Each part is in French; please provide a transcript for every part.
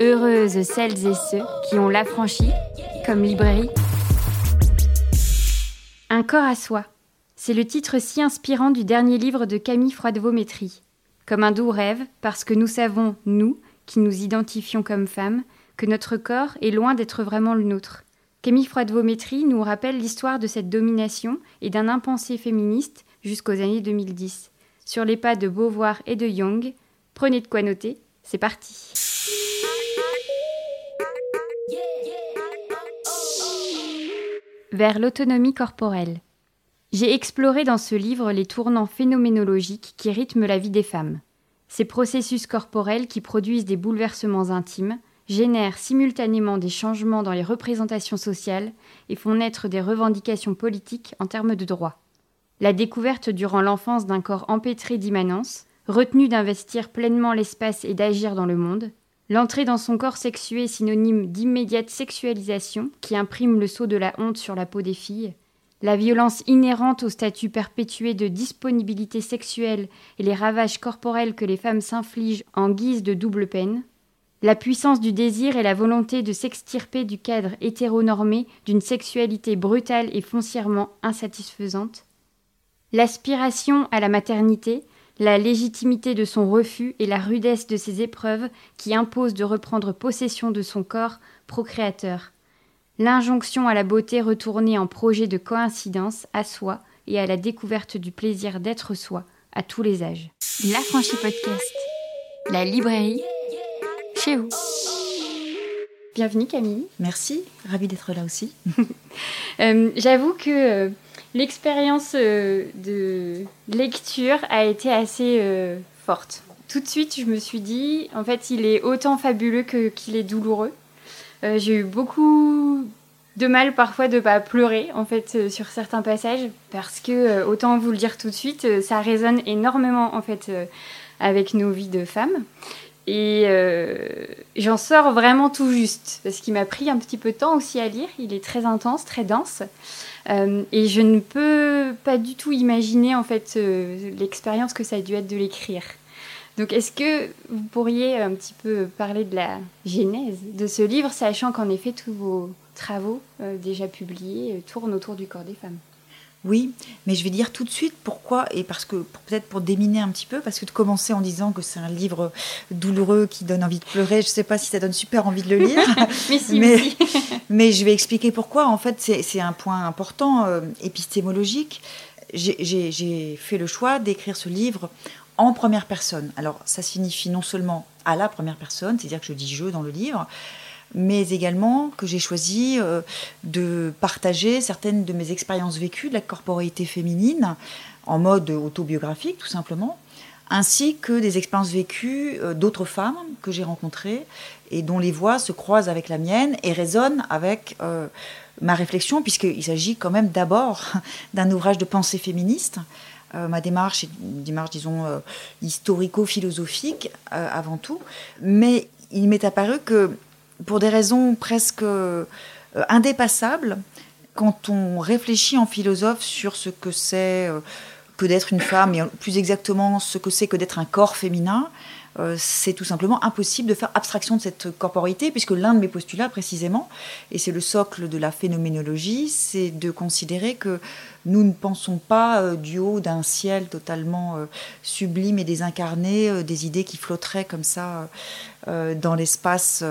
Heureuses celles et ceux qui ont l'affranchi, comme librairie. Un corps à soi. C'est le titre si inspirant du dernier livre de Camille Froidevaux-Métry. Comme un doux rêve, parce que nous savons, nous, qui nous identifions comme femmes, que notre corps est loin d'être vraiment le nôtre. Camille Froidevaux-Métry nous rappelle l'histoire de cette domination et d'un impensé féministe jusqu'aux années 2010. Sur les pas de Beauvoir et de Young, prenez de quoi noter, c'est parti. Vers l'autonomie corporelle. J'ai exploré dans ce livre les tournants phénoménologiques qui rythment la vie des femmes. Ces processus corporels qui produisent des bouleversements intimes génèrent simultanément des changements dans les représentations sociales et font naître des revendications politiques en termes de droits. La découverte durant l'enfance d'un corps empêtré d'immanence, retenu d'investir pleinement l'espace et d'agir dans le monde, l'entrée dans son corps sexué synonyme d'immédiate sexualisation qui imprime le sceau de la honte sur la peau des filles, la violence inhérente au statut perpétué de disponibilité sexuelle et les ravages corporels que les femmes s'infligent en guise de double peine, la puissance du désir et la volonté de s'extirper du cadre hétéronormé d'une sexualité brutale et foncièrement insatisfaisante, l'aspiration à la maternité, la légitimité de son refus et la rudesse de ses épreuves qui imposent de reprendre possession de son corps procréateur, l'injonction à la beauté retournée en projet de coïncidence à soi et à la découverte du plaisir d'être soi à tous les âges. La franchise podcast, la librairie chez vous. Bienvenue Camille. Merci, ravie d'être là aussi. Euh, j'avoue que euh, l'expérience euh, de lecture a été assez forte. Tout de suite, je me suis dit, en fait, il est autant fabuleux que qu'il est douloureux. J'ai eu beaucoup de mal parfois de pas pleurer en fait sur certains passages parce que autant vous le dire tout de suite, ça résonne énormément en fait avec nos vies de femmes. Et euh, j'en sors vraiment tout juste, parce qu'il m'a pris un petit peu de temps aussi à lire. Il est très intense, très dense. Euh, et je ne peux pas du tout imaginer en fait euh, l'expérience que ça a dû être de l'écrire. Donc est-ce que vous pourriez un petit peu parler de la genèse de ce livre, sachant qu'en effet tous vos travaux déjà publiés tournent autour du corps des femmes? Oui, mais je vais dire tout de suite pourquoi, et parce que peut-être pour déminer un petit peu, parce que de commencer en disant que c'est un livre douloureux qui donne envie de pleurer, je ne sais pas si ça donne super envie de le lire, mais, si, mais, je vais expliquer pourquoi. En fait, c'est un point important euh, épistémologique. J'ai fait le choix d'écrire ce livre en première personne. Alors, ça signifie non seulement à la première personne, c'est-à-dire que je dis je dans le livre, mais également que j'ai choisi euh, de partager certaines de mes expériences vécues de la corporalité féminine en mode autobiographique tout simplement, ainsi que des expériences vécues euh, d'autres femmes que j'ai rencontrées et dont les voix se croisent avec la mienne et résonnent avec euh, ma réflexion, puisqu'il s'agit quand même d'abord d'un ouvrage de pensée féministe. ma démarche est une démarche, disons, historico-philosophique avant tout, mais il m'est apparu que pour des raisons presque euh, indépassables, quand on réfléchit en philosophe sur ce que c'est euh, que d'être une femme, et plus exactement ce que c'est que d'être un corps féminin, euh, c'est tout simplement impossible de faire abstraction de cette corporité, puisque l'un de mes postulats précisément, et c'est le socle de la phénoménologie, c'est de considérer que nous ne pensons pas du haut d'un ciel totalement sublime et désincarné, des idées qui flotteraient comme ça dans l'espace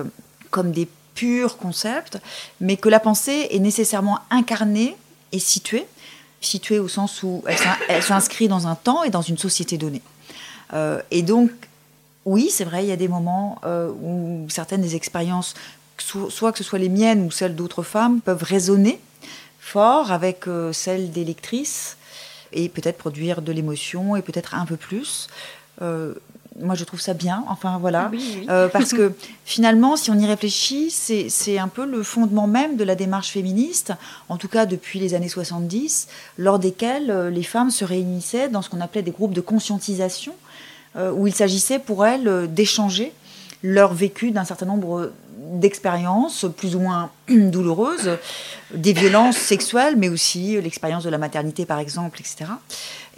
comme des purs concepts, mais que la pensée est nécessairement incarnée et située, située au sens où elle s'inscrit dans un temps et dans une société donnée. Euh, et donc, oui, c'est vrai, il y a des moments euh, où certaines des expériences, soit que ce soit les miennes ou celles d'autres femmes, peuvent résonner fort avec euh, celles des lectrices et peut-être produire de l'émotion et peut-être un peu plus moi je trouve ça bien, enfin voilà, euh, parce que finalement, si on y réfléchit, c'est un peu le fondement même de la démarche féministe, en tout cas depuis les années 70, lors desquelles euh, les femmes se réunissaient dans ce qu'on appelait des groupes de conscientisation, euh, où il s'agissait pour elles d'échanger leur vécu d'un certain nombre d'expériences plus ou moins douloureuses, des violences sexuelles, mais aussi l'expérience de la maternité par exemple, etc.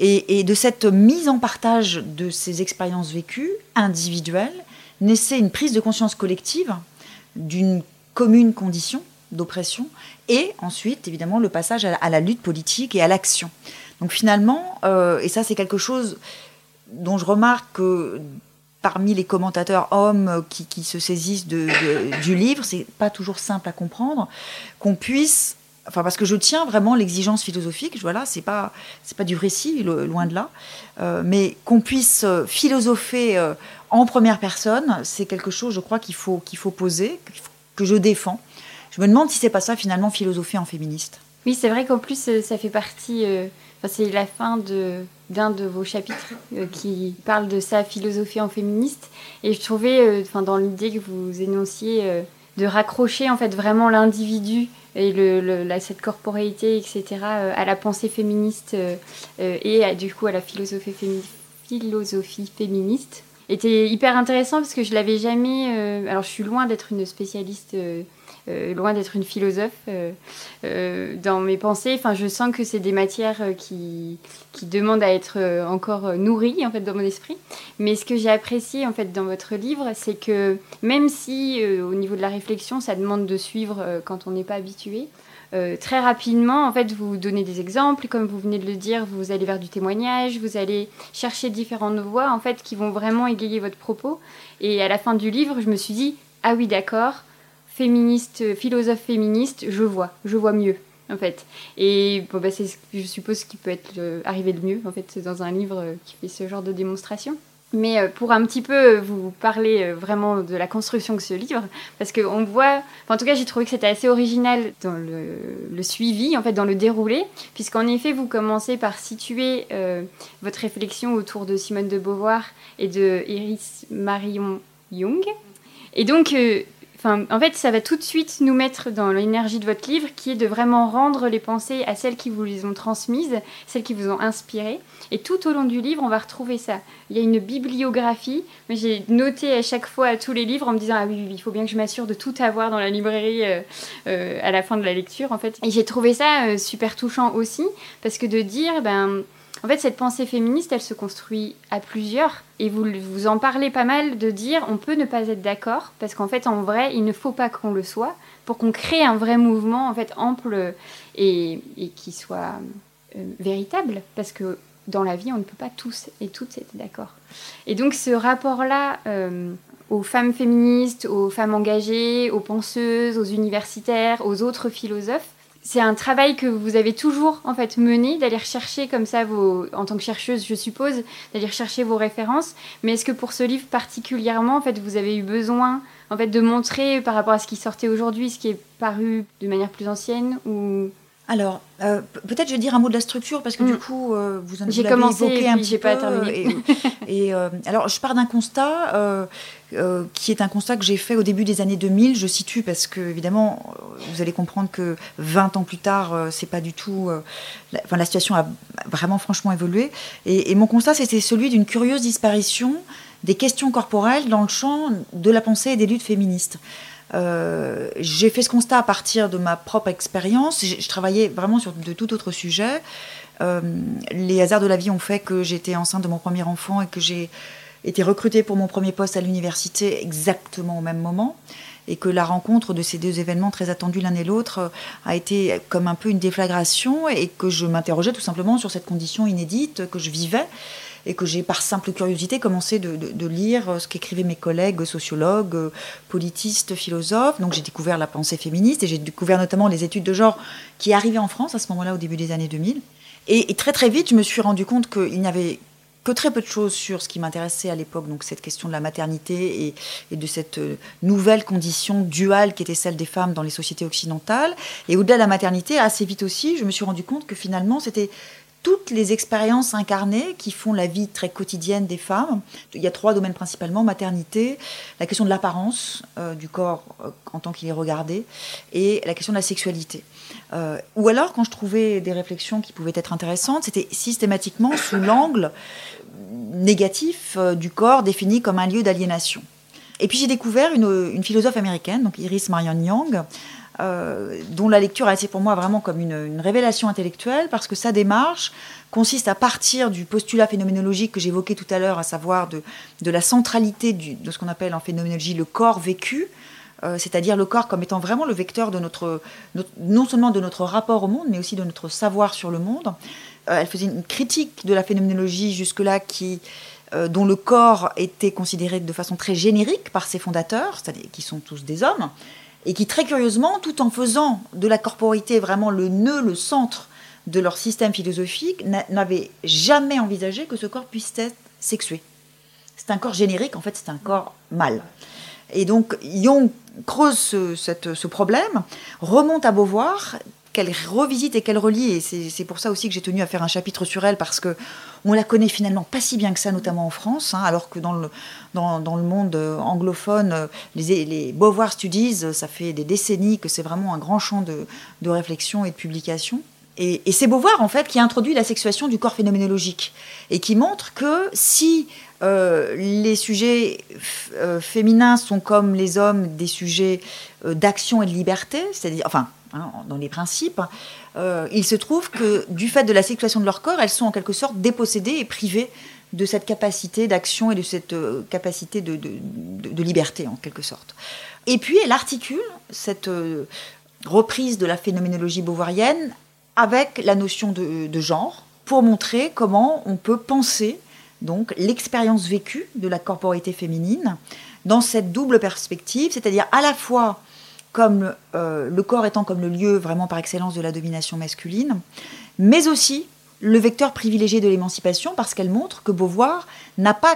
Et, de cette mise en partage de ces expériences vécues, individuelles, naissait une prise de conscience collective d'une commune condition d'oppression, et ensuite, évidemment, le passage à, la lutte politique et à l'action. Donc finalement, euh, et ça c'est quelque chose dont je remarque que parmi les commentateurs hommes qui, se saisissent de, du livre, c'est pas toujours simple à comprendre, qu'on puisse, enfin parce que je tiens vraiment l'exigence philosophique, voilà, c'est pas c'est pas du récit, loin de là, euh, mais qu'on puisse philosopher euh, en première personne, c'est quelque chose, je crois qu'il faut qu'il faut poser, que je défends. Je me demande si c'est pas ça finalement philosopher en féministe. Oui, c'est vrai qu'en plus ça fait partie c'est la fin de d'un de vos chapitres euh, qui parle de sa philosophie en féministe et je trouvais euh, enfin dans l'idée que vous énonciez euh, de raccrocher en fait vraiment l'individu et le, la, cette corporéité etc à la pensée féministe et du coup à la philosophie, philosophie féministe. Était hyper intéressant parce que je l'avais jamais alors je suis loin d'être une spécialiste euh, loin d'être une philosophe euh, euh, dans mes pensées. Enfin, je sens que c'est des matières qui, qui demandent à être encore nourries en fait dans mon esprit. Mais ce que j'ai apprécié en fait dans votre livre, c'est que même si au niveau de la réflexion, ça demande de suivre quand on n'est pas habitué. très rapidement, en fait, vous donnez des exemples, comme vous venez de le dire, vous allez vers du témoignage, vous allez chercher différentes voix, en fait, qui vont vraiment égayer votre propos. Et à la fin du livre, je me suis dit, ah oui, d'accord, euh, philosophe féministe, je vois, je vois mieux en fait. Et bon, bah, c'est, je suppose, ce qui peut être euh, arrivé de mieux en fait dans un livre euh, qui fait ce genre de démonstration. Mais pour un petit peu vous parler vraiment de la construction de ce livre, parce qu'on voit, en tout cas j'ai trouvé que c'était assez original dans le, suivi, en fait dans le déroulé, puisqu'en effet vous commencez par situer votre réflexion autour de Simone de Beauvoir et de Iris Marion Young. Et donc en fait, ça va tout de suite nous mettre dans l'énergie de votre livre, qui est de vraiment rendre les pensées à celles qui vous les ont transmises, celles qui vous ont inspiré. Et tout au long du livre, on va retrouver ça. Il y a une bibliographie. J'ai noté à chaque fois tous les livres en me disant ah oui, il faut bien que je m'assure de tout avoir dans la librairie euh, euh, à la fin de la lecture, en fait. Et j'ai trouvé ça euh, super touchant aussi, parce que de dire ben en fait, cette pensée féministe, elle se construit à plusieurs. Et vous, vous en parlez pas mal de dire on peut ne pas être d'accord, parce qu'en fait, en vrai, il ne faut pas qu'on le soit, pour qu'on crée un vrai mouvement, en fait, ample et, qui soit euh, véritable. Parce que dans la vie, on ne peut pas tous et toutes être d'accord. Et donc, ce rapport-là. Euh, aux femmes féministes, aux femmes engagées, aux penseuses, aux universitaires, aux autres philosophes, c'est un travail que vous avez toujours en fait mené d'aller rechercher comme ça vos en tant que chercheuse je suppose d'aller rechercher vos références. Mais est-ce que pour ce livre particulièrement en fait vous avez eu besoin en fait de montrer par rapport à ce qui sortait aujourd'hui ce qui est paru de manière plus ancienne ou alors, euh, peut-être je vais dire un mot de la structure parce que du mm. coup, euh, vous en avez évoqué un petit pas Terminé. Et, euh, alors, je pars d'un constat qui est un constat que j'ai fait au début des années 2000. Je situe parce que évidemment, vous allez comprendre que 20 ans plus tard, c'est pas du tout. La, enfin, la situation a vraiment franchement évolué. Et, et mon constat, c'était celui d'une curieuse disparition des questions corporelles dans le champ de la pensée et des luttes féministes. Euh, j'ai fait ce constat à partir de ma propre expérience. Je, travaillais vraiment sur de tout autre sujet. Euh, les hasards de la vie ont fait que j'étais enceinte de mon premier enfant et que j'ai été recrutée pour mon premier poste à l'université exactement au même moment. Et que la rencontre de ces deux événements très attendus l'un et l'autre a été comme un peu une déflagration et que je m'interrogeais tout simplement sur cette condition inédite que je vivais et que j'ai par simple curiosité commencé de, lire euh, ce qu'écrivaient mes collègues sociologues, euh, politistes, philosophes. Donc j'ai découvert la pensée féministe et j'ai découvert notamment les études de genre qui arrivaient en France à ce moment-là au début des années 2000. Et, très très vite, je me suis rendu compte qu'il n'y avait que très peu de choses sur ce qui m'intéressait à l'époque, donc cette question de la maternité et, et, de cette euh, nouvelle condition duale qui était celle des femmes dans les sociétés occidentales. Et au-delà de la maternité, assez vite aussi, je me suis rendu compte que finalement, c'était toutes les expériences incarnées qui font la vie très quotidienne des femmes. Il y a trois domaines principalement maternité, la question de l'apparence euh, du corps euh, en tant qu'il est regardé, et la question de la sexualité. Euh, ou alors, quand je trouvais des réflexions qui pouvaient être intéressantes, c'était systématiquement sous l'angle négatif du corps défini comme un lieu d'aliénation. Et puis j'ai découvert une, une, philosophe américaine, donc Iris Marion Young, euh, dont la lecture a été pour moi vraiment comme une, révélation intellectuelle, parce que sa démarche consiste à partir du postulat phénoménologique que j'évoquais tout à l'heure, à savoir de, la centralité de ce qu'on appelle en phénoménologie le corps vécu, euh, c'est-à-dire le corps comme étant vraiment le vecteur de notre, non seulement de notre rapport au monde, mais aussi de notre savoir sur le monde. Euh, elle faisait une critique de la phénoménologie jusque-là qui, dont le corps était considéré de façon très générique par ses fondateurs, c'est-à-dire qui sont tous des hommes, et qui très curieusement, tout en faisant de la corporité vraiment le nœud, le centre de leur système philosophique, n'avaient jamais envisagé que ce corps puisse être sexué. C'est un corps générique, en fait c'est un corps mâle. Et donc Jung creuse ce, problème, remonte à Beauvoir, qu'elle revisite et qu'elle relit. Et c'est pour ça aussi que j'ai tenu à faire un chapitre sur elle, parce que on la connaît finalement pas si bien que ça, notamment en France, hein, alors que dans le, dans, le monde anglophone, les, les, Beauvoir Studies, ça fait des décennies que c'est vraiment un grand champ de, de réflexion et de publication. Et, et c'est Beauvoir, en fait, qui introduit la sexuation du corps phénoménologique et qui montre que si euh, les sujets euh, féminins sont comme les hommes des sujets euh, d'action et de liberté, c'est-à-dire, enfin, hein, dans les principes, il se trouve que du fait de la situation de leur corps, elles sont en quelque sorte dépossédées et privées de cette capacité d'action et de cette capacité de, liberté, en quelque sorte. Et puis, elle articule cette reprise de la phénoménologie beauvoirienne avec la notion de genre pour montrer comment on peut penser donc l'expérience vécue de la corporité féminine dans cette double perspective, c'est-à-dire à la fois comme euh, le corps étant comme le lieu vraiment par excellence de la domination masculine, mais aussi le vecteur privilégié de l'émancipation parce qu'elle montre que Beauvoir n'a pas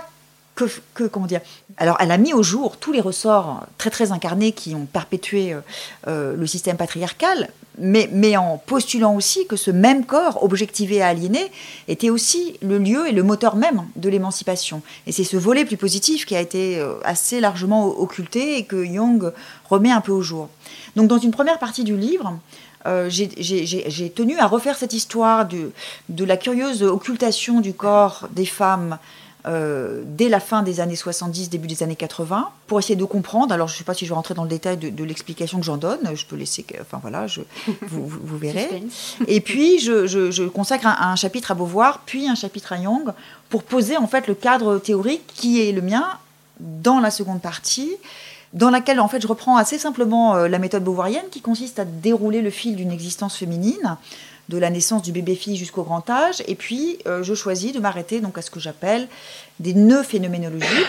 que, comment dire Alors, elle a mis au jour tous les ressorts très très incarnés qui ont perpétué euh, euh, le système patriarcal, mais, mais en postulant aussi que ce même corps, objectivé et aliéné, était aussi le lieu et le moteur même de l'émancipation. Et c'est ce volet plus positif qui a été euh, assez largement occulté et que Jung remet un peu au jour. Donc, dans une première partie du livre, j'ai tenu à refaire cette histoire de, de la curieuse occultation du corps des femmes euh, dès la fin des années 70, début des années 80, pour essayer de comprendre. Alors, je ne sais pas si je vais rentrer dans le détail de, l'explication que j'en donne. Je peux laisser. Enfin, voilà, je, vous, verrez. Et puis, je, consacre un, chapitre à Beauvoir, puis un chapitre à Jung, pour poser en fait le cadre théorique qui est le mien dans la seconde partie dans laquelle en fait je reprends assez simplement euh, la méthode beauvoirienne qui consiste à dérouler le fil d'une existence féminine de la naissance du bébé-fille jusqu'au grand âge. Et puis, euh, je choisis de m'arrêter donc à ce que j'appelle des nœuds phénoménologiques,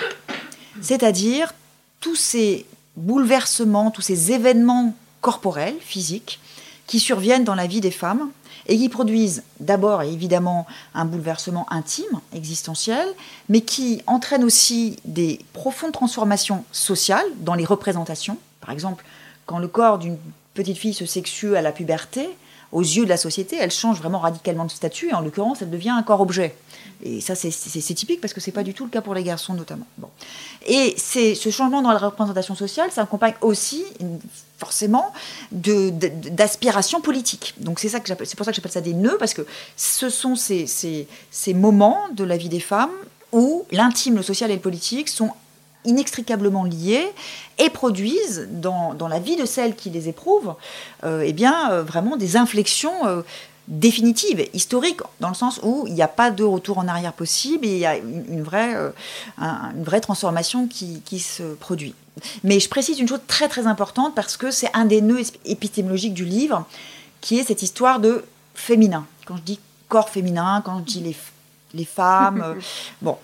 c'est-à-dire tous ces bouleversements, tous ces événements corporels, physiques, qui surviennent dans la vie des femmes et qui produisent d'abord évidemment un bouleversement intime, existentiel, mais qui entraînent aussi des profondes transformations sociales dans les représentations. Par exemple, quand le corps d'une petite fille se sexue à la puberté, aux yeux de la société, elle change vraiment radicalement de statut, et en l'occurrence, elle devient un corps-objet. Et ça, c'est typique parce que c'est pas du tout le cas pour les garçons, notamment. Et ce changement dans la représentation sociale, ça accompagne aussi forcément d'aspiration politique. Donc c'est pour ça que j'appelle ça des nœuds parce que ce sont ces moments de la vie des femmes où l'intime, le social et le politique sont inextricablement liées et produisent dans, dans, la vie de celles qui les éprouvent euh, eh bien, euh, vraiment des inflexions euh, définitives, historiques, dans le sens où il n'y a pas de retour en arrière possible et il y a une, vraie, une vraie transformation qui, qui, se produit. Mais je précise une chose très très importante parce que c'est un des nœuds épistémologiques du livre qui est cette histoire de féminin. Quand je dis corps féminin, quand je dis les, les femmes, bon.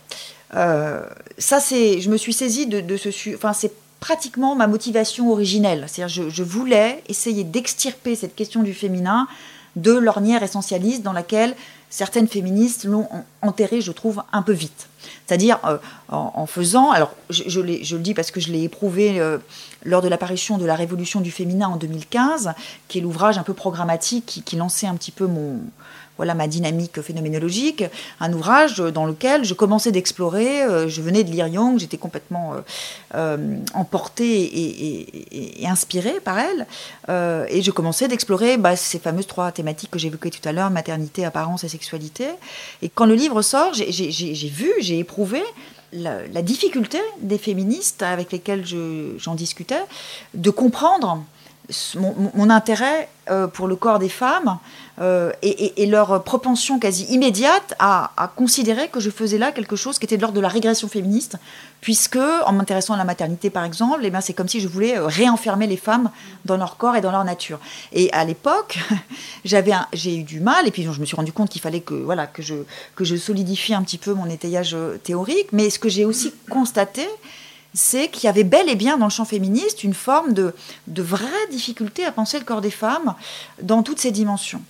Euh, ça, c'est, je me suis saisie de, ce, enfin, c'est pratiquement ma motivation originelle. C'est-à-dire, je, voulais essayer d'extirper cette question du féminin de l'ornière essentialiste dans laquelle certaines féministes l'ont enterré, je trouve, un peu vite. C'est-à-dire euh, en, faisant, alors je, le dis parce que je l'ai éprouvé euh, lors de l'apparition de la Révolution du féminin en 2015, qui est l'ouvrage un peu programmatique qui lançait un petit peu mon, voilà ma dynamique phénoménologique, un ouvrage dans lequel je commençais d'explorer, euh, je venais de lire Jung, j'étais complètement euh, euh, emportée et, inspirée par elle, et je commençais d'explorer bah, ces fameuses trois thématiques que j'évoquais tout à l'heure, maternité, apparence et sexualité. Et quand le livre sort, j'ai vu, j'ai éprouvé la, difficulté des féministes avec lesquelles j'en discutais de comprendre mon, intérêt pour le corps des femmes euh, et, leur propension quasi immédiate à, considérer que je faisais là quelque chose qui était de l'ordre de la régression féministe, puisque en m'intéressant à la maternité par exemple, eh c'est comme si je voulais euh, réenfermer les femmes dans leur corps et dans leur nature. Et à l'époque, j'ai eu du mal, et puis je me suis rendu compte qu'il fallait que, voilà, que, je, que je solidifie un petit peu mon étayage théorique, mais ce que j'ai aussi constaté, c'est qu'il y avait bel et bien dans le champ féministe une forme de vraie difficulté à penser le corps des femmes dans toutes ses dimensions.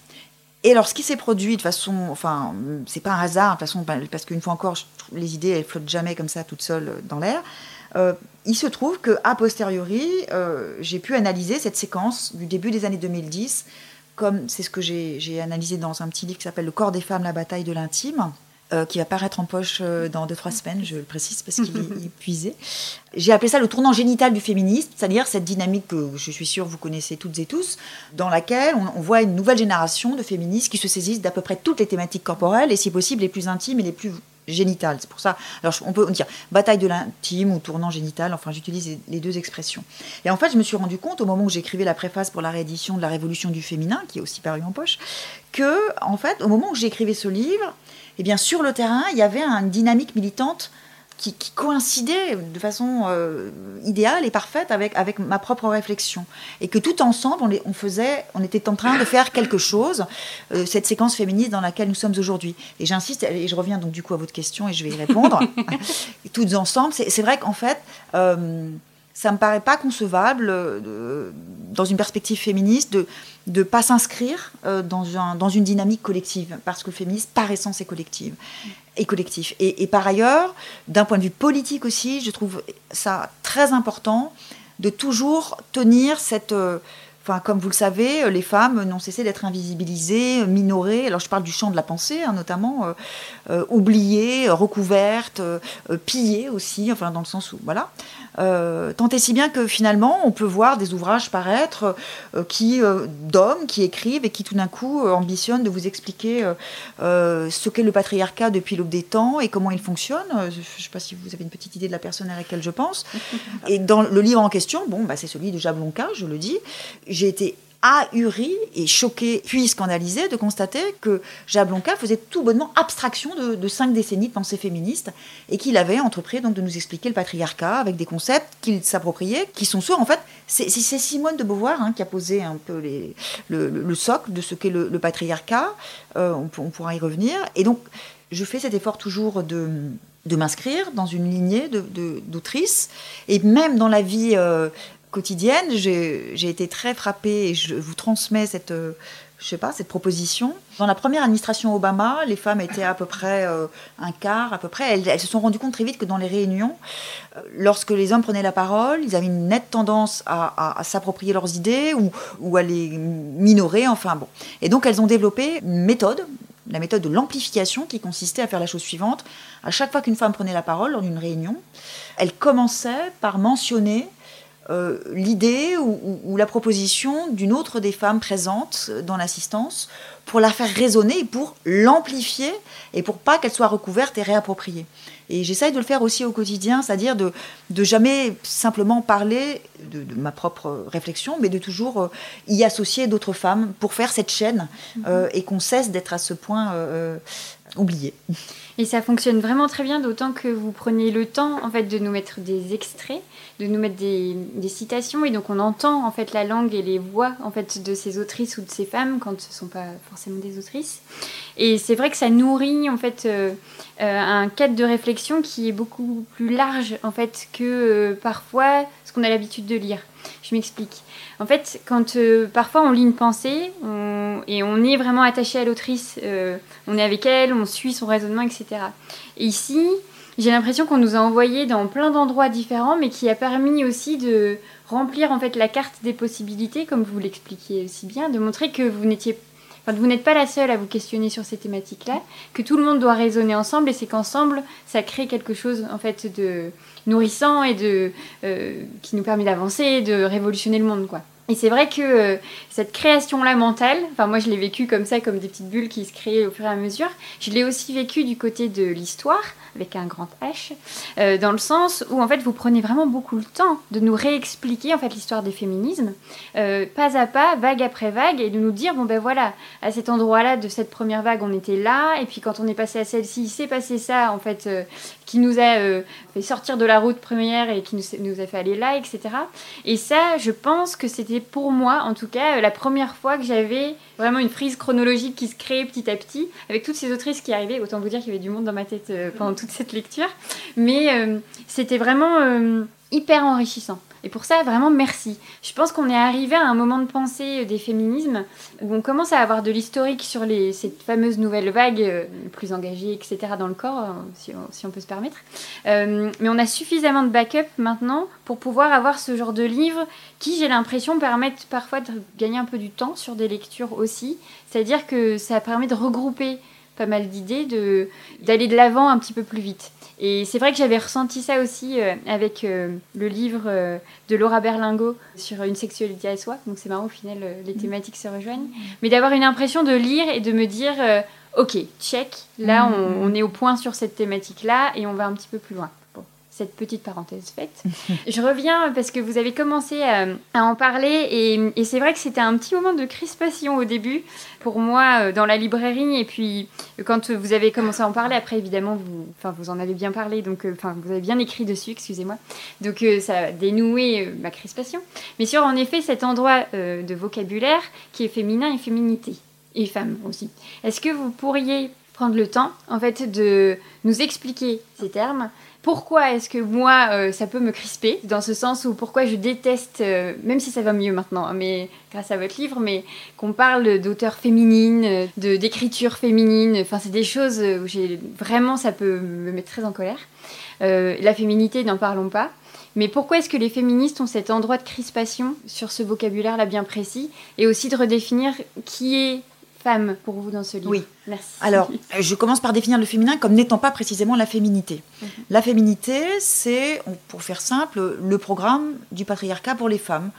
Et alors, ce qui s'est produit de façon, enfin, c'est pas un hasard, de façon, parce qu'une fois encore, les idées, elles flottent jamais comme ça, toutes seules dans l'air. Euh, il se trouve que a posteriori, euh, j'ai pu analyser cette séquence du début des années 2010, comme c'est ce que j'ai analysé dans un petit livre qui s'appelle Le corps des femmes, la bataille de l'intime, euh, qui va paraître en poche euh, dans 2-3 semaines, je le précise parce qu'il est épuisé. J'ai appelé ça le tournant génital du féminisme, c'est-à-dire cette dynamique que je suis sûre vous connaissez toutes et tous, dans laquelle on, voit une nouvelle génération de féministes qui se saisissent d'à peu près toutes les thématiques corporelles et si possible les plus intimes et les plus génitales. C'est pour ça, alors on peut dire bataille de l'intime ou tournant génital, enfin j'utilise les deux expressions. Et en fait, je me suis rendu compte au moment où j'écrivais la préface pour la réédition de la Révolution du féminin, qui est aussi paru en poche, que en fait, au moment où j'écrivais ce livre, eh bien, sur le terrain, il y avait une dynamique militante qui, coïncidait de façon euh, idéale et parfaite avec, avec ma propre réflexion. Et que tout ensemble, on, on faisait, on était en train de faire quelque chose, euh, cette séquence féministe dans laquelle nous sommes aujourd'hui. Et j'insiste, et je reviens donc du coup à votre question et je vais y répondre. Toutes ensemble, c'est vrai qu'en fait, euh, ça me paraît pas concevable euh, dans une perspective féministe de ne pas s'inscrire euh, dans, un, dans une dynamique collective parce que le féminisme par essence est et collectif. Et, par ailleurs d'un point de vue politique aussi je trouve ça très important de toujours tenir cette euh, Enfin, comme vous le savez, les femmes n'ont cessé d'être invisibilisées, minorées. Alors, je parle du champ de la pensée, hein, notamment oubliées, recouvertes, pillées aussi. Enfin, dans le sens où, voilà. Euh, tant et si bien que finalement, on peut voir des ouvrages paraître euh, qui euh, d'hommes qui écrivent et qui tout d'un coup ambitionnent de vous expliquer ce qu'est le patriarcat depuis l'aube des temps et comment il fonctionne. je ne sais pas si vous avez une petite idée de la personne à laquelle je pense. Et dans le livre en question, bon, bah, c'est celui de Jablonka, je le dis. J'ai été ahuri et choqué, puis scandalisé de constater que Jablonka faisait tout bonnement abstraction de, cinq décennies de pensée féministe et qu'il avait entrepris donc de nous expliquer le patriarcat avec des concepts qu'il s'appropriait, qui sont ceux, en fait, c'est Simone de Beauvoir hein, qui a posé un peu le, socle de ce qu'est le, patriarcat, euh, on, pourra y revenir, et donc je fais cet effort toujours de de m'inscrire dans une lignée d'autrices. Et même dans la vie euh, quotidienne, j'ai été très frappée et je vous transmets cette, euh, je sais pas, cette proposition. Dans la première administration Obama, les femmes étaient à peu près euh, un quart, à peu près. Elles, se sont rendues compte très vite que dans les réunions, euh, lorsque les hommes prenaient la parole, ils avaient une nette tendance à, s'approprier leurs idées ou, ou, à les minorer, enfin bon. Et donc elles ont développé une méthode, la méthode de l'amplification qui consistait à faire la chose suivante. À chaque fois qu'une femme prenait la parole lors d'une réunion, elle commençait par mentionner euh, l'idée ou, la proposition d'une autre des femmes présentes dans l'assistance pour la faire résonner pour l'amplifier et pour pas qu'elle soit recouverte et réappropriée. Et j'essaye de le faire aussi au quotidien, c'est-à-dire de, de jamais simplement parler de, ma propre réflexion, mais de toujours euh, y associer d'autres femmes pour faire cette chaîne mhm. euh, et qu'on cesse d'être à ce point oublié. Et ça fonctionne vraiment très bien, d'autant que vous prenez le temps en fait de nous mettre des extraits, de nous mettre des, citations, et donc on entend en fait la langue et les voix en fait de ces autrices ou de ces femmes quand ce ne sont pas forcément des autrices. Et c'est vrai que ça nourrit en fait euh, euh, un cadre de réflexion qui est beaucoup plus large en fait que euh, parfois ce qu'on a l'habitude de lire. Je m'explique. En fait, quand euh, parfois on lit une pensée et on est vraiment attaché à l'autrice, euh, on est avec elle, on suit son raisonnement, etc. Et ici, j'ai l'impression qu'on nous a envoyé dans plein d'endroits différents, mais qui a permis aussi de remplir en fait la carte des possibilités, comme vous l'expliquiez aussi bien, de montrer que vous n'étiez Vous n'êtes pas la seule à vous questionner sur ces thématiques-là, que tout le monde doit raisonner ensemble et c'est qu'ensemble, ça crée quelque chose en fait de nourrissant et de, euh, qui nous permet d'avancer et de révolutionner le monde. quoi. Et c'est vrai que euh, cette création-là mentale, enfin moi je l'ai vécu comme ça, comme des petites bulles qui se créaient au fur et à mesure. Je l'ai aussi vécu du côté de l'histoire, avec un grand H, euh, dans le sens où en fait vous prenez vraiment beaucoup le temps de nous réexpliquer en fait l'histoire des féminismes, euh, pas à pas, vague après vague, et de nous dire bon ben voilà, à cet endroit-là de cette première vague on était là, et puis quand on est passé à celle-ci, il s'est passé ça en fait, qui nous a fait sortir de la route première et qui nous, a fait aller là, etc. Et ça, je pense que c'était pour moi, en tout cas, euh, la première fois que j'avais vraiment une frise chronologique qui se créait petit à petit, avec toutes ces autrices qui arrivaient. Autant vous dire qu'il y avait du monde dans ma tête euh, pendant toute cette lecture. Mais euh, c'était vraiment hyper enrichissant. Et pour ça, vraiment merci. Je pense qu'on est arrivé à un moment de pensée des féminismes où on commence à avoir de l'historique sur les, cette fameuse nouvelle vague, euh, plus engagée, etc., dans le corps, euh, si, on, si on peut se permettre. Euh, mais on a suffisamment de backup maintenant pour pouvoir avoir ce genre de livres qui, j'ai l'impression, permettent parfois de gagner un peu du temps sur des lectures aussi. C'est-à-dire que ça permet de regrouper pas mal d'idées, d'aller de l'avant un petit peu plus vite. Et c'est vrai que j'avais ressenti ça aussi euh, avec euh, le livre euh, de Laura Berlingo sur une sexualité à soi. Donc c'est marrant, au final, les mm. thématiques se rejoignent. Mais d'avoir une impression de lire et de me dire, ok, check, là mm. on, est au point sur cette thématique-là et on va un petit peu plus loin cette petite parenthèse faite. je reviens parce que vous avez commencé à, en parler et, c'est vrai que c'était un petit moment de crispation au début pour moi euh, dans la librairie et puis quand vous avez commencé à en parler, après évidemment vous, enfin, vous en avez bien parlé, donc euh, enfin, vous avez bien écrit dessus, excusez-moi. Donc euh, ça a dénoué ma crispation. Mais sur en effet cet endroit de vocabulaire qui est féminin et féminité et femme aussi. Est-ce que vous pourriez prendre le temps en fait de nous expliquer ces termes pourquoi est-ce que moi, euh, ça peut me crisper, dans ce sens où pourquoi je déteste, euh, même si ça va mieux maintenant, hein, mais grâce à votre livre, mais qu'on parle d'auteurs féminines, euh, de d'écriture féminine, enfin c'est des choses où j'ai vraiment, ça peut me mettre très en colère. la féminité, n'en parlons pas. Mais pourquoi est-ce que les féministes ont cet endroit de crispation sur ce vocabulaire-là bien précis et aussi de redéfinir qui est femme pour vous dans ce livre Oui. Merci. Alors, je commence par définir le féminin comme n'étant pas précisément la féminité. Mhm. La féminité, c'est, pour faire simple, le programme du patriarcat pour les femmes,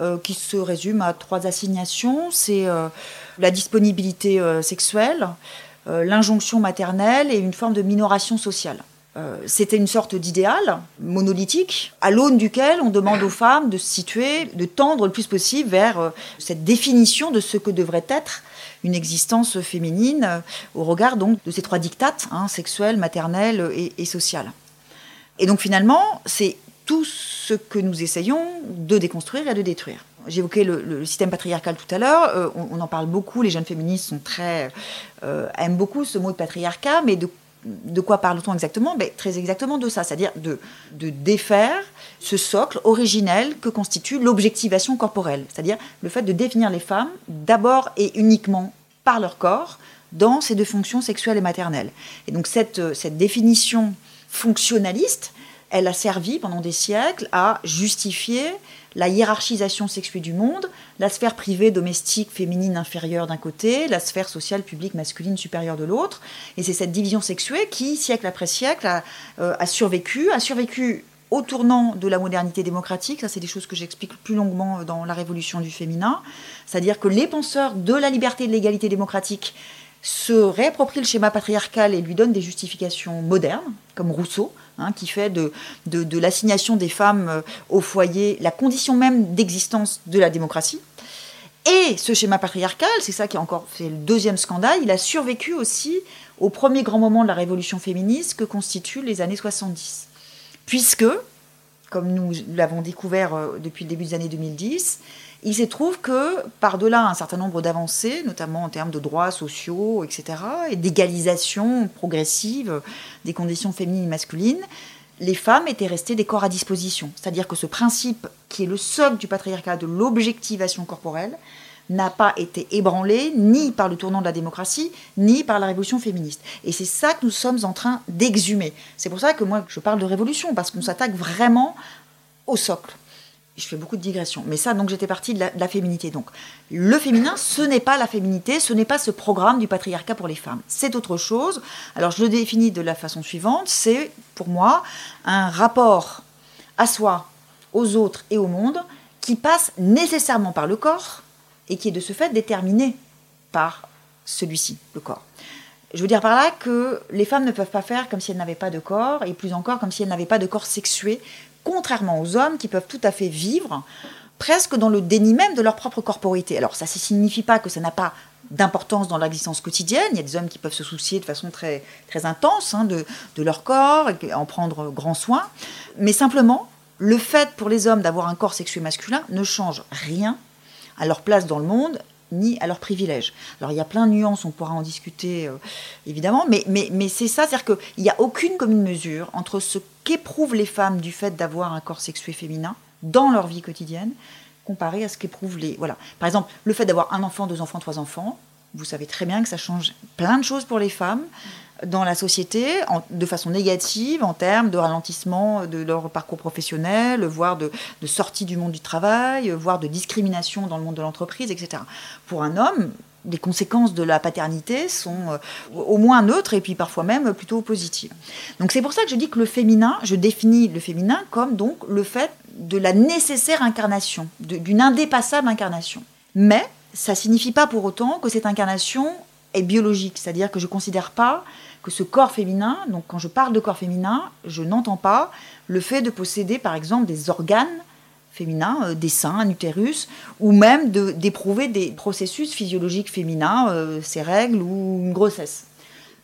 euh, qui se résume à trois assignations. C'est euh, la disponibilité euh, sexuelle, l'injonction maternelle et une forme de minoration sociale. C'était une sorte d'idéal monolithique à l'aune duquel on demande aux femmes de se situer, de tendre le plus possible vers cette définition de ce que devrait être une existence féminine euh, au regard donc de ces trois dictates, hein, sexuel, maternel et, social. Et donc finalement, c'est tout ce que nous essayons de déconstruire et de détruire. J'évoquais le, système patriarcal tout à l'heure, euh, on, en parle beaucoup, les jeunes féministes euh, aiment beaucoup ce mot de patriarcat, mais de, de quoi parle-t-on exactement ben, Très exactement de ça, c'est-à-dire de, de défaire ce socle originel que constitue l'objectivation corporelle, c'est-à-dire le fait de définir les femmes d'abord et uniquement par leur corps dans ces deux fonctions sexuelles et maternelles. Et donc cette, euh, cette définition fonctionnaliste, elle a servi pendant des siècles à justifier la hiérarchisation sexuelle du monde, la sphère privée domestique féminine inférieure d'un côté, la sphère sociale publique masculine supérieure de l'autre. Et c'est cette division sexuelle qui, siècle après siècle, a, euh, a survécu, a survécu au tournant de la modernité démocratique, ça c'est des choses que j'explique plus longuement dans la révolution du féminin, c'est-à-dire que les penseurs de la liberté et de l'égalité démocratique se réapproprient le schéma patriarcal et lui donnent des justifications modernes, comme Rousseau, hein, qui fait de, de, l'assignation des femmes euh, au foyer la condition même d'existence de la démocratie. Et ce schéma patriarcal, c'est ça qui a encore fait le deuxième scandale, il a survécu aussi au premier grand moment de la révolution féministe que constituent les années 70 puisque, comme nous l'avons découvert euh, depuis le début des années 2010, il se trouve que, par-delà un certain nombre d'avancées, notamment en termes de droits sociaux, etc., et d'égalisation progressive des conditions féminines et masculines, les femmes étaient restées des corps à disposition. C'est-à-dire que ce principe, qui est le socle du patriarcat de l'objectivation corporelle, n'a pas été ébranlé ni par le tournant de la démocratie, ni par la révolution féministe. Et c'est ça que nous sommes en train d'exhumer. C'est pour ça que moi, je parle de révolution, parce qu'on s'attaque vraiment au socle. Je fais beaucoup de digressions. Mais ça, donc j'étais partie de la, féminité. Donc, le féminin, ce n'est pas la féminité, ce n'est pas ce programme du patriarcat pour les femmes. C'est autre chose. Alors, je le définis de la façon suivante. C'est, pour moi, un rapport à soi, aux autres et au monde qui passe nécessairement par le corps et qui est de ce fait déterminé par celui-ci, le corps. Je veux dire par là que les femmes ne peuvent pas faire comme si elles n'avaient pas de corps, et plus encore comme si elles n'avaient pas de corps sexué, contrairement aux hommes qui peuvent tout à fait vivre presque dans le déni même de leur propre corporité. Alors ça ne signifie pas que ça n'a pas d'importance dans l'existence quotidienne. Il y a des hommes qui peuvent se soucier de façon très, très intense hein, de, leur corps, et en prendre grand soin. Mais simplement, le fait pour les hommes d'avoir un corps sexué masculin ne change rien à leur place dans le monde ni à leurs privilèges. Alors il y a plein de nuances, on pourra en discuter euh, évidemment, mais, mais, mais c'est ça, c'est-à-dire qu'il n'y a aucune commune mesure entre ce qu'éprouvent les femmes du fait d'avoir un corps sexué féminin dans leur vie quotidienne comparé à ce qu'éprouvent les... Voilà. Par exemple, le fait d'avoir un enfant, deux enfants, trois enfants, vous savez très bien que ça change plein de choses pour les femmes dans la société de façon négative en termes de ralentissement de leur parcours professionnel, voire de, sortie du monde du travail, voire de discrimination dans le monde de l'entreprise, etc. Pour un homme, les conséquences de la paternité sont euh, au moins neutres et puis parfois même plutôt positives. Donc c'est pour ça que je dis que le féminin, je définis le féminin comme donc le fait de la nécessaire incarnation, d'une indépassable incarnation. Mais ça signifie pas pour autant que cette incarnation est biologique, c'est-à-dire que je ne considère pas que ce corps féminin, donc quand je parle de corps féminin, je n'entends pas le fait de posséder par exemple des organes féminins, euh, des seins, un utérus, ou même d'éprouver des processus physiologiques féminins, euh, ces règles ou une grossesse.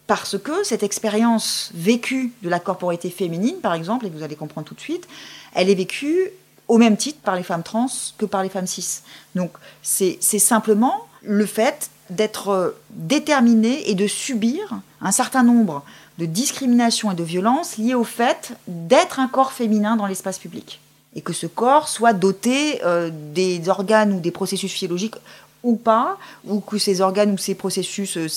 Parce que cette expérience vécue de la corporité féminine, par exemple, et vous allez comprendre tout de suite, elle est vécue au même titre par les femmes trans que par les femmes cis. Donc c'est simplement le fait d'être euh, déterminé et de subir un certain nombre de discriminations et de violences liées au fait d'être un corps féminin dans l'espace public. Et que ce corps soit doté euh, des organes ou des processus physiologiques ou pas, ou que ces organes ou ces processus euh,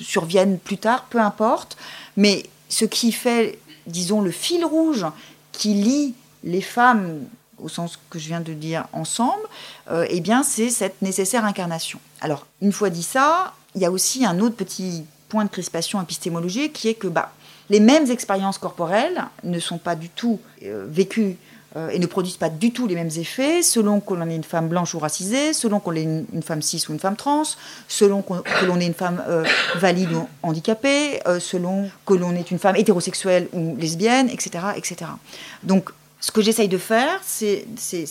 surviennent plus tard, peu importe. Mais ce qui fait, disons, le fil rouge qui lie les femmes au sens que je viens de dire ensemble, euh, eh bien, c'est cette nécessaire incarnation. Alors, une fois dit ça, il y a aussi un autre petit point de crispation épistémologique qui est que bah, les mêmes expériences corporelles ne sont pas du tout euh, vécues euh, et ne produisent pas du tout les mêmes effets selon que l'on est une femme blanche ou racisée, selon qu'on est une, femme cis ou une femme trans, selon que l'on est une femme valide ou handicapée, selon que l'on est une femme hétérosexuelle ou lesbienne, etc. etc. Donc ce que j'essaye de faire, c'est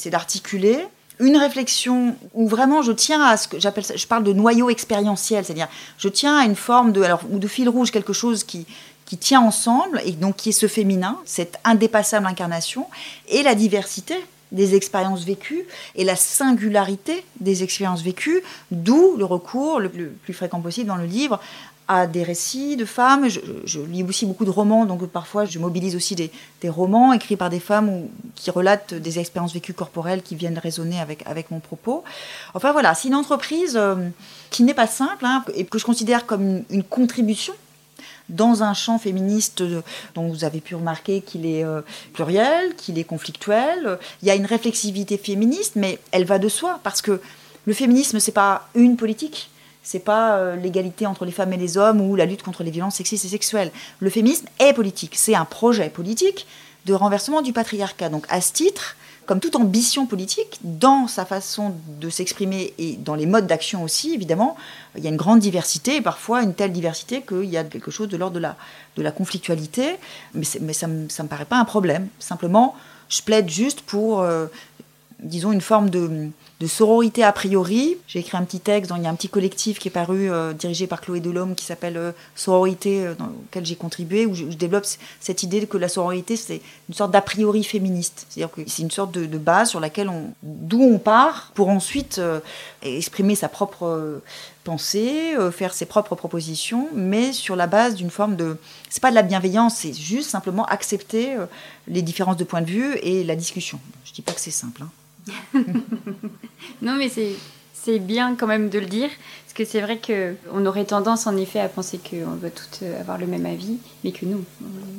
d'articuler une réflexion où vraiment je tiens à ce que j'appelle je parle de noyau expérientiel, c'est-à-dire je tiens à une forme de, alors, ou de fil rouge, quelque chose qui, qui tient ensemble et donc qui est ce féminin, cette indépassable incarnation et la diversité des expériences vécues et la singularité des expériences vécues, d'où le recours le plus fréquent possible dans le livre à des récits de femmes. Je, lis aussi beaucoup de romans, donc parfois je mobilise aussi des, romans écrits par des femmes ou, qui relatent des expériences vécues corporelles qui viennent résonner avec, avec mon propos. Enfin voilà, c'est une entreprise euh, qui n'est pas simple hein, et que je considère comme une, contribution dans un champ féministe dont vous avez pu remarquer qu'il est euh, pluriel, qu'il est conflictuel. Il y a une réflexivité féministe, mais elle va de soi parce que le féminisme, c'est pas une politique c'est pas euh, l'égalité entre les femmes et les hommes ou la lutte contre les violences sexistes et sexuelles. Le féminisme est politique, c'est un projet politique de renversement du patriarcat. Donc à ce titre, comme toute ambition politique, dans sa façon de s'exprimer et dans les modes d'action aussi, évidemment, il y a une grande diversité, et parfois une telle diversité qu'il y a quelque chose de l'ordre de la, de la conflictualité, mais, mais ça ne me, paraît pas un problème. Simplement, je plaide juste pour, euh, disons, une forme de de sororité a priori. J'ai écrit un petit texte, il y a un petit collectif qui est paru, euh, dirigé par Chloé Delhomme, qui s'appelle euh, Sororité, euh, dans lequel j'ai contribué, où je, développe cette idée que la sororité, c'est une sorte d'a priori féministe. C'est-à-dire que c'est une sorte de, base sur laquelle on, d'où on part pour ensuite exprimer sa propre pensée, faire ses propres propositions, mais sur la base d'une forme de... C'est pas de la bienveillance, c'est juste simplement accepter les différences de point de vue et la discussion. Je dis pas que c'est simple. Hein. non, mais c'est bien quand même de le dire, parce que c'est vrai qu'on aurait tendance en effet à penser qu'on veut toutes avoir le même avis, mais que nous,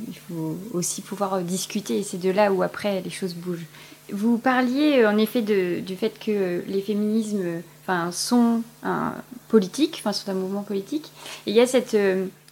il faut aussi pouvoir discuter, et c'est de là où après les choses bougent. Vous parliez en effet du fait que les féminismes enfin, sont un, politiques, enfin, sont un mouvement politique, et il y a cette,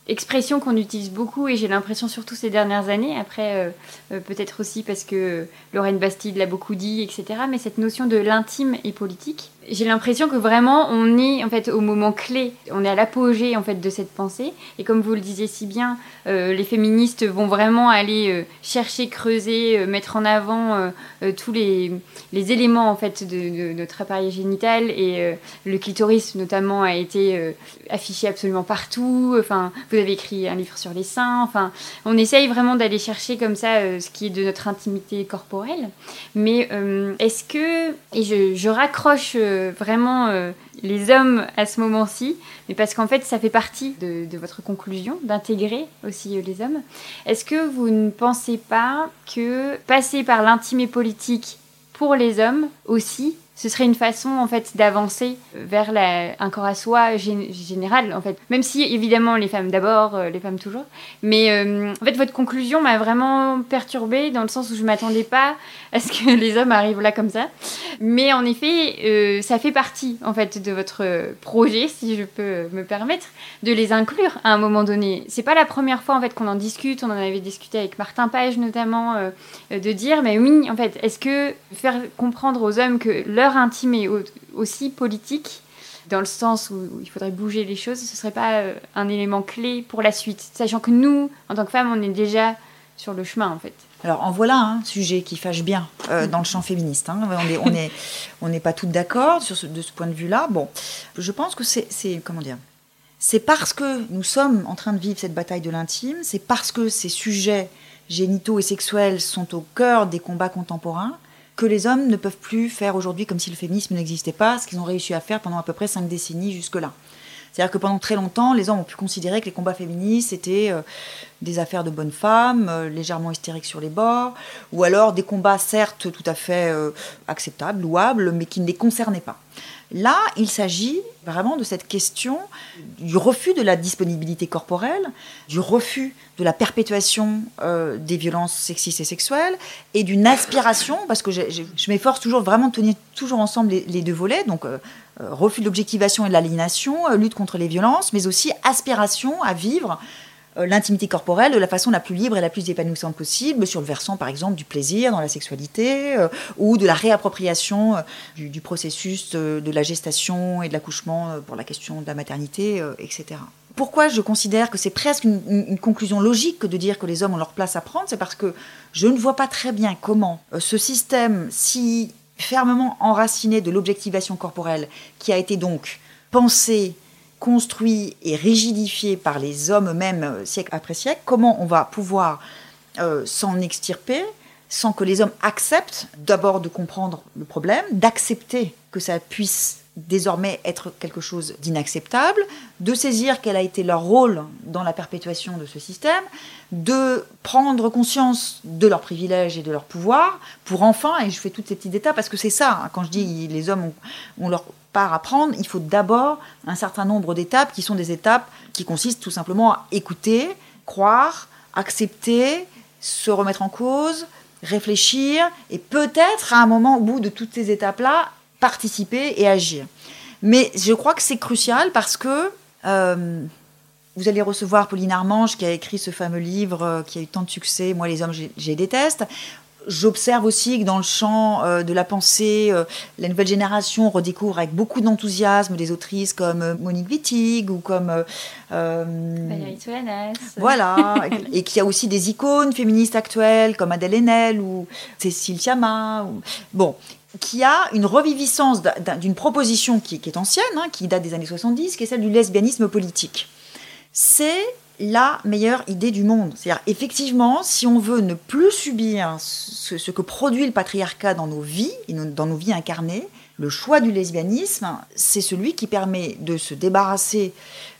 expression qu'on utilise beaucoup et j'ai l'impression surtout ces dernières années, après peut-être aussi parce que Lorraine Bastide l'a beaucoup dit, etc., mais cette notion de l'intime et politique, j'ai l'impression que vraiment on est en fait au moment clé, on est à l'apogée en fait de cette pensée. Et comme vous le disiez si bien, euh, les féministes vont vraiment aller euh, chercher, creuser, euh, mettre en avant tous les, éléments en fait de, notre appareil génital et le clitoris notamment a été affiché absolument partout. Enfin, vous avez écrit un livre sur les seins. Enfin, on essaye vraiment d'aller chercher comme ça ce qui est de notre intimité corporelle. Mais est-ce que et je, raccroche vraiment euh, les hommes à ce moment-ci, mais parce qu'en fait, ça fait partie de, votre conclusion, d'intégrer aussi euh, les hommes. Est-ce que vous ne pensez pas que passer par l'intime et politique pour les hommes aussi, ce serait une façon en fait d'avancer vers un corps à soi général en fait. Même si évidemment les femmes d'abord euh, les femmes toujours. Mais euh, en fait votre conclusion m'a vraiment perturbée dans le sens où je m'attendais pas à ce que les hommes arrivent là comme ça. Mais en effet euh, ça fait partie en fait de votre projet si je peux me permettre de les inclure à un moment donné. C'est pas la première fois en fait qu'on en discute. On en avait discuté avec Martin Page notamment de dire mais oui en fait est-ce que faire comprendre aux hommes que leur intime et aussi politique, dans le sens où il faudrait bouger les choses, ce serait pas euh, un élément clé pour la suite, sachant que nous, en tant que femmes, on est déjà sur le chemin en fait. Alors en voilà un sujet qui fâche bien euh, dans le champ féministe. Hein. On n'est pas toutes d'accord sur ce, de ce point de vue-là. Bon, je pense que c'est comment dire C'est parce que nous sommes en train de vivre cette bataille de l'intime, c'est parce que ces sujets génitaux et sexuels sont au cœur des combats contemporains que les hommes ne peuvent plus faire aujourd'hui comme si le féminisme n'existait pas, ce qu'ils ont réussi à faire pendant à peu près cinq décennies jusque-là. C'est-à-dire que pendant très longtemps, les hommes ont pu considérer que les combats féministes étaient euh, des affaires de bonnes femmes, euh, légèrement hystériques sur les bords, ou alors des combats certes tout à fait euh, acceptables, louables, mais qui ne les concernaient pas. Là, il s'agit vraiment de cette question du refus de la disponibilité corporelle, du refus de la perpétuation euh, des violences sexistes et sexuelles, et d'une aspiration, parce que je, m'efforce toujours vraiment de tenir toujours ensemble les, deux volets, donc euh, euh, refus de l'objectivation et de l'aliénation, lutte contre les violences, mais aussi aspiration à vivre l'intimité corporelle de la façon la plus libre et la plus épanouissante possible, sur le versant par exemple du plaisir dans la sexualité euh, ou de la réappropriation euh, du, processus de, la gestation et de l'accouchement pour la question de la maternité, etc. Pourquoi je considère que c'est presque une, conclusion logique de dire que les hommes ont leur place à prendre? C'est parce que je ne vois pas très bien comment ce système si fermement enraciné de l'objectivation corporelle, qui a été donc pensé construit et rigidifié par les hommes eux-mêmes euh, siècle après siècle, comment on va pouvoir euh, s'en extirper sans que les hommes acceptent d'abord de comprendre le problème, d'accepter que ça puisse désormais être quelque chose d'inacceptable, de saisir quel a été leur rôle dans la perpétuation de ce système, de prendre conscience de leurs privilèges et de leurs pouvoirs, pour enfin, et je fais toutes ces petites étapes, parce que c'est ça, hein, quand je dis les hommes ont, leur part à prendre, il faut d'abord un certain nombre d'étapes qui sont des étapes qui consistent tout simplement à écouter, croire, accepter, se remettre en cause, réfléchir, et peut-être à un moment, au bout de toutes ces étapes-là, participer et agir. Mais je crois que c'est crucial parce que euh, vous allez recevoir Pauline Armange qui a écrit ce fameux livre euh, qui a eu tant de succès, Moi les hommes, j'ai déteste. J'observe aussi que dans le champ euh, de la pensée, la nouvelle génération redécouvre avec beaucoup d'enthousiasme des autrices comme Monique Wittig ou comme Valérie. Voilà, et qu'il y a aussi des icônes féministes actuelles comme Adèle Haenel ou Cécile Sciamma. Ou... Bon, qui a une reviviscence d'une proposition qui, est ancienne, hein, qui date des années 70, qui est celle du lesbianisme politique. C'est la meilleure idée du monde. C'est-à-dire, effectivement, si on veut ne plus subir ce, que produit le patriarcat dans nos vies, dans nos vies incarnées, le choix du lesbianisme, c'est celui qui permet de se débarrasser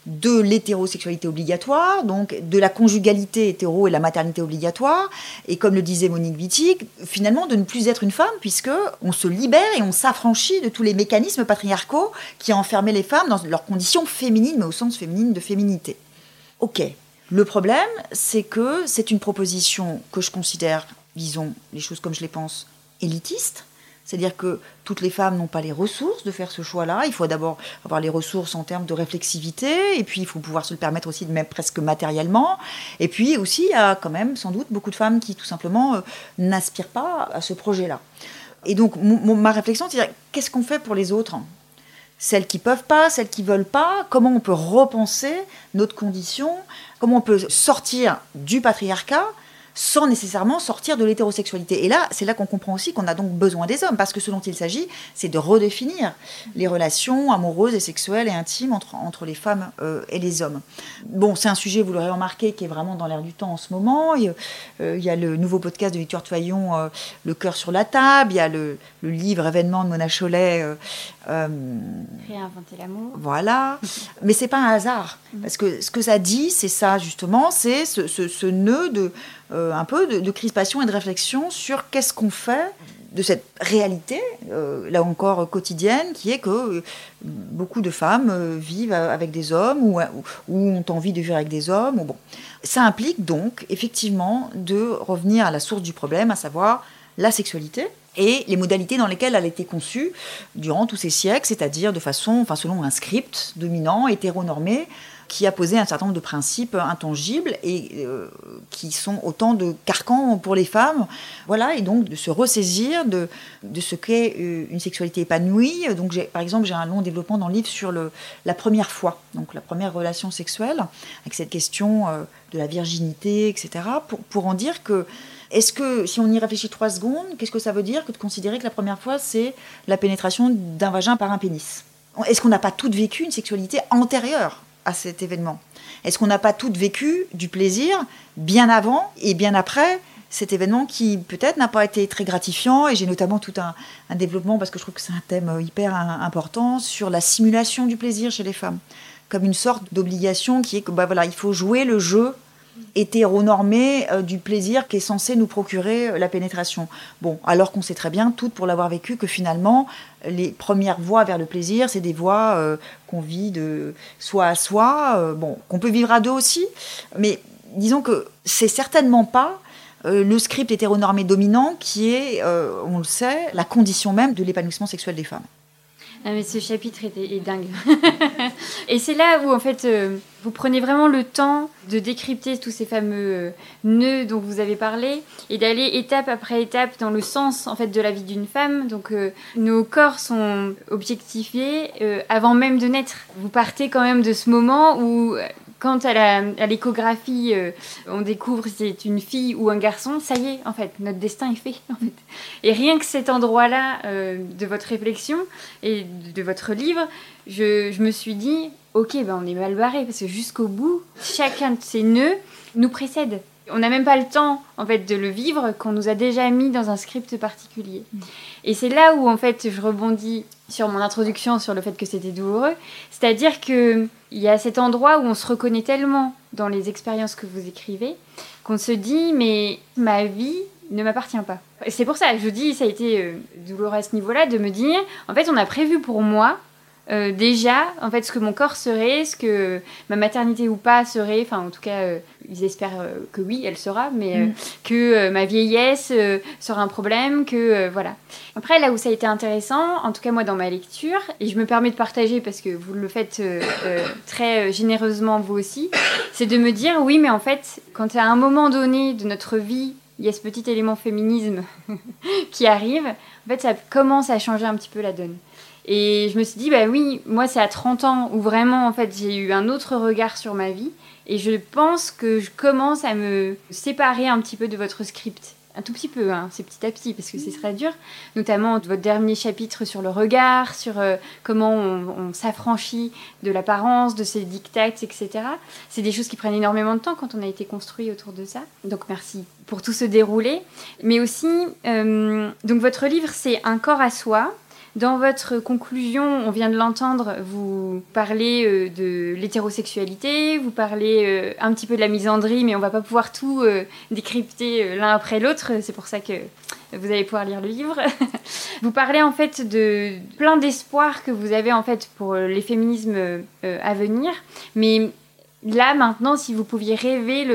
de l'hétérosexualité obligatoire, donc de la conjugalité hétéro et la maternité obligatoire, et comme le disait Monique Wittig, finalement de ne plus être une femme, puisque on se libère et on s'affranchit de tous les mécanismes patriarcaux qui enfermaient les femmes dans leurs conditions féminines, mais au sens féminine de féminité. Ok. Le problème, c'est que c'est une proposition que je considère, disons les choses comme je les pense, élitiste, C'est-à-dire que toutes les femmes n'ont pas les ressources de faire ce choix-là. Il faut d'abord avoir les ressources en termes de réflexivité, et puis il faut pouvoir se le permettre aussi, même presque matériellement. Et puis aussi, il y a quand même sans doute beaucoup de femmes qui tout simplement euh, n'aspirent pas à ce projet-là. Et donc, ma réflexion, c'est qu'est-ce qu'on fait pour les autres? Celles qui peuvent pas, celles qui veulent pas, comment on peut repenser notre condition, comment on peut sortir du patriarcat sans nécessairement sortir de l'hétérosexualité. Et là, c'est là qu'on comprend aussi qu'on a donc besoin des hommes, parce que ce dont il s'agit, c'est de redéfinir les relations amoureuses et sexuelles et intimes entre, entre les femmes euh, et les hommes. Bon, c'est un sujet, vous l'aurez remarqué, qui est vraiment dans l'air du temps en ce moment. Il, euh, y a le nouveau podcast de Victoire Toyon, euh, Le cœur sur la table, il y a le, le livre événement de Mona Cholet. Réinventer l'amour. Voilà. Mais c'est pas un hasard, parce que ce que ça dit, c'est ça justement, c'est ce, ce, ce nœud de euh, un peu de, crispation et de réflexion sur qu'est-ce qu'on fait de cette réalité, euh, là encore quotidienne, qui est que euh, beaucoup de femmes vivent avec des hommes ou, ont envie de vivre avec des hommes. Ou bon. Ça implique donc effectivement de revenir à la source du problème, à savoir la sexualité et les modalités dans lesquelles elle a été conçue durant tous ces siècles, c'est-à-dire de façon, enfin selon un script dominant, hétéronormé, qui a posé un certain nombre de principes intangibles et euh, qui sont autant de carcans pour les femmes. Voilà, et donc de se ressaisir de, de ce qu'est euh, une sexualité épanouie. Donc, par exemple, j'ai un long développement dans le livre sur la première fois, donc la première relation sexuelle, avec cette question euh, de la virginité, etc., pour en dire que est-ce que, si on y réfléchit trois secondes, qu'est-ce que ça veut dire que de considérer que la première fois, c'est la pénétration d'un vagin par un pénis? Est-ce qu'on n'a pas toutes vécu une sexualité antérieure à cet événement? Est-ce qu'on n'a pas toutes vécu du plaisir bien avant et bien après cet événement qui peut-être n'a pas été très gratifiant? Et j'ai notamment tout un, développement parce que je trouve que c'est un thème hyper important sur la simulation du plaisir chez les femmes. Comme une sorte d'obligation qui est que bah voilà il faut jouer le jeu hétéronormé euh, du plaisir qui est censé nous procurer euh, la pénétration. Bon, alors qu'on sait très bien, toutes pour l'avoir vécu, que finalement, les premières voies vers le plaisir, c'est des voies euh, qu'on vit de soi à soi, bon, qu'on peut vivre à deux aussi, mais disons que c'est certainement pas le script hétéronormé dominant qui est, on le sait, la condition même de l'épanouissement sexuel des femmes. Ah, mais ce chapitre est, dingue. et c'est là où, en fait, euh, vous prenez vraiment le temps de décrypter tous ces fameux euh, nœuds dont vous avez parlé et d'aller étape après étape dans le sens, en fait, de la vie d'une femme. Donc, euh, nos corps sont objectifiés avant même de naître. Vous partez quand même de ce moment où quand à l'échographie, euh, on découvre si c'est une fille ou un garçon, ça y est, en fait, notre destin est fait. Et rien que cet endroit-là euh, de votre réflexion et de votre livre, je, me suis dit, ok, ben on est mal barré, parce que jusqu'au bout, chacun de ces nœuds nous précède. On n'a même pas le temps, en fait, de le vivre qu'on nous a déjà mis dans un script particulier. Et c'est là où, en fait, je rebondis sur mon introduction sur le fait que c'était douloureux. C'est-à-dire qu'il y a cet endroit où on se reconnaît tellement dans les expériences que vous écrivez qu'on se dit, mais ma vie ne m'appartient pas. C'est pour ça que je dis, ça a été euh, douloureux à ce niveau-là, de me dire, en fait, on a prévu pour moi euh, déjà, en fait, ce que mon corps serait, ce que ma maternité ou pas serait, enfin, en tout cas, euh, ils espèrent euh, que oui, elle sera, mais mm. que ma vieillesse sera un problème, que voilà. Après, là où ça a été intéressant, en tout cas moi dans ma lecture, et je me permets de partager parce que vous le faites très généreusement vous aussi, c'est de me dire oui, mais en fait, quand à un moment donné de notre vie, il y a ce petit élément féminisme qui arrive, en fait, ça commence à changer un petit peu la donne. Et je me suis dit, bah oui, moi c'est à 30 ans où vraiment en fait j'ai eu un autre regard sur ma vie. Et je pense que je commence à me séparer un petit peu de votre script. Un tout petit peu, hein, c'est petit à petit, parce que c'est très dur. Notamment votre dernier chapitre sur le regard, sur euh, comment on, s'affranchit de l'apparence, de ses dictats, etc. C'est des choses qui prennent énormément de temps quand on a été construit autour de ça. Donc merci pour tout ce déroulé. Mais aussi, euh, donc votre livre, c'est Un corps à soi dans votre conclusion, on vient de l'entendre, vous parlez euh, de l'hétérosexualité, vous parlez euh, un petit peu de la misandrie, mais on va pas pouvoir tout euh, décrypter l'un après l'autre. C'est pour ça que vous allez pouvoir lire le livre. vous parlez en fait de plein d'espoir que vous avez en fait pour les féminismes à venir. Mais là maintenant, si vous pouviez rêver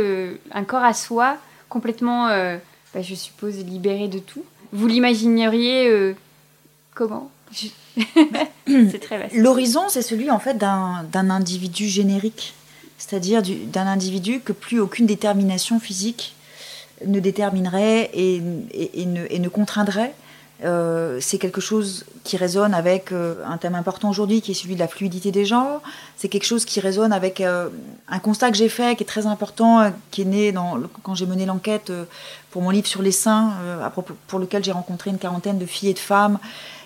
un corps à soi complètement, bah, je suppose, libéré de tout, vous l'imagineriez Comment C'est très vaste. L'horizon, c'est celui en fait d'un individu générique, c'est-à-dire d'un individu que plus aucune détermination physique ne déterminerait et, ne, et ne, contraindrait euh, c'est quelque chose qui résonne avec euh, un thème important aujourd'hui qui est celui de la fluidité des genres. C'est quelque chose qui résonne avec euh, un constat que j'ai fait qui est très important, qui est né dans, quand j'ai mené l'enquête pour mon livre sur les seins, pour lequel j'ai rencontré une quarantaine de filles et de femmes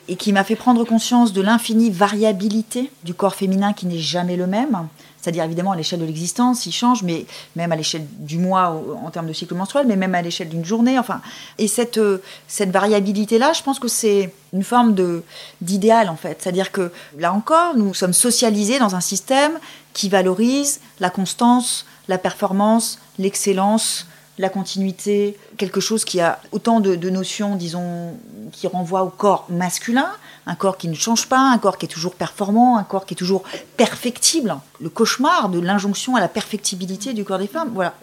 et qui m'a fait prendre conscience de l'infinie variabilité du corps féminin qui n'est jamais le même. C'est-à-dire évidemment à l'échelle de l'existence, il change, mais même à l'échelle du mois en termes de cycle menstruel, mais même à l'échelle d'une journée. Enfin, et cette, euh, cette variabilité-là, je pense que c'est une forme de d'idéal en fait. C'est-à-dire que là encore, nous sommes socialisés dans un système qui valorise la constance, la performance, l'excellence, la continuité, quelque chose qui a autant de, notions, disons, qui renvoient au corps masculin, un corps qui ne change pas, un corps qui est toujours performant, un corps qui est toujours perfectible. Le cauchemar de l'injonction à la perfectibilité du corps des femmes. Voilà.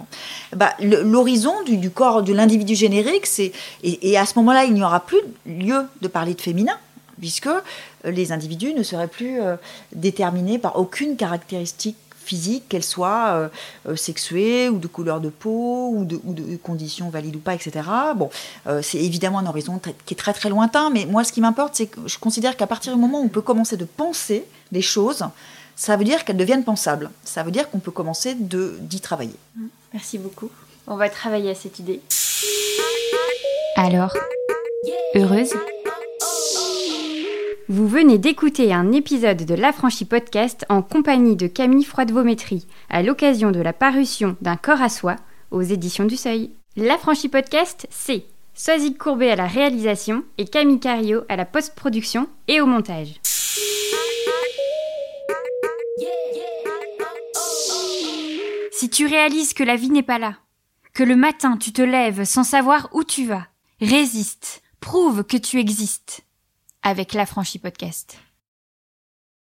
Bah, L'horizon du, corps de l'individu générique, c'est et, à ce moment-là, il n'y aura plus lieu de parler de féminin puisque les individus ne seraient plus euh, déterminés par aucune caractéristique physique, qu'elle soit euh, euh, sexuée ou de couleur de peau ou de, conditions valides ou pas, etc. Bon, euh, c'est évidemment un horizon qui est très très lointain, mais moi ce qui m'importe, c'est que je considère qu'à partir du moment où on peut commencer de penser les choses, ça veut dire qu'elles deviennent pensables. Ça veut dire qu'on peut commencer d'y travailler. Merci beaucoup. On va travailler à cette idée. Alors, heureuse vous venez d'écouter un épisode de l'Affranchi Podcast en compagnie de Camille Froidevométrie à l'occasion de la parution d'un corps à soi aux éditions du Seuil. L'Affranchi Podcast, c'est Soisy Courbet à la réalisation et Camille Cario à la post-production et au montage. Si tu réalises que la vie n'est pas là, que le matin tu te lèves sans savoir où tu vas, résiste, prouve que tu existes avec l'Affranchi Podcast.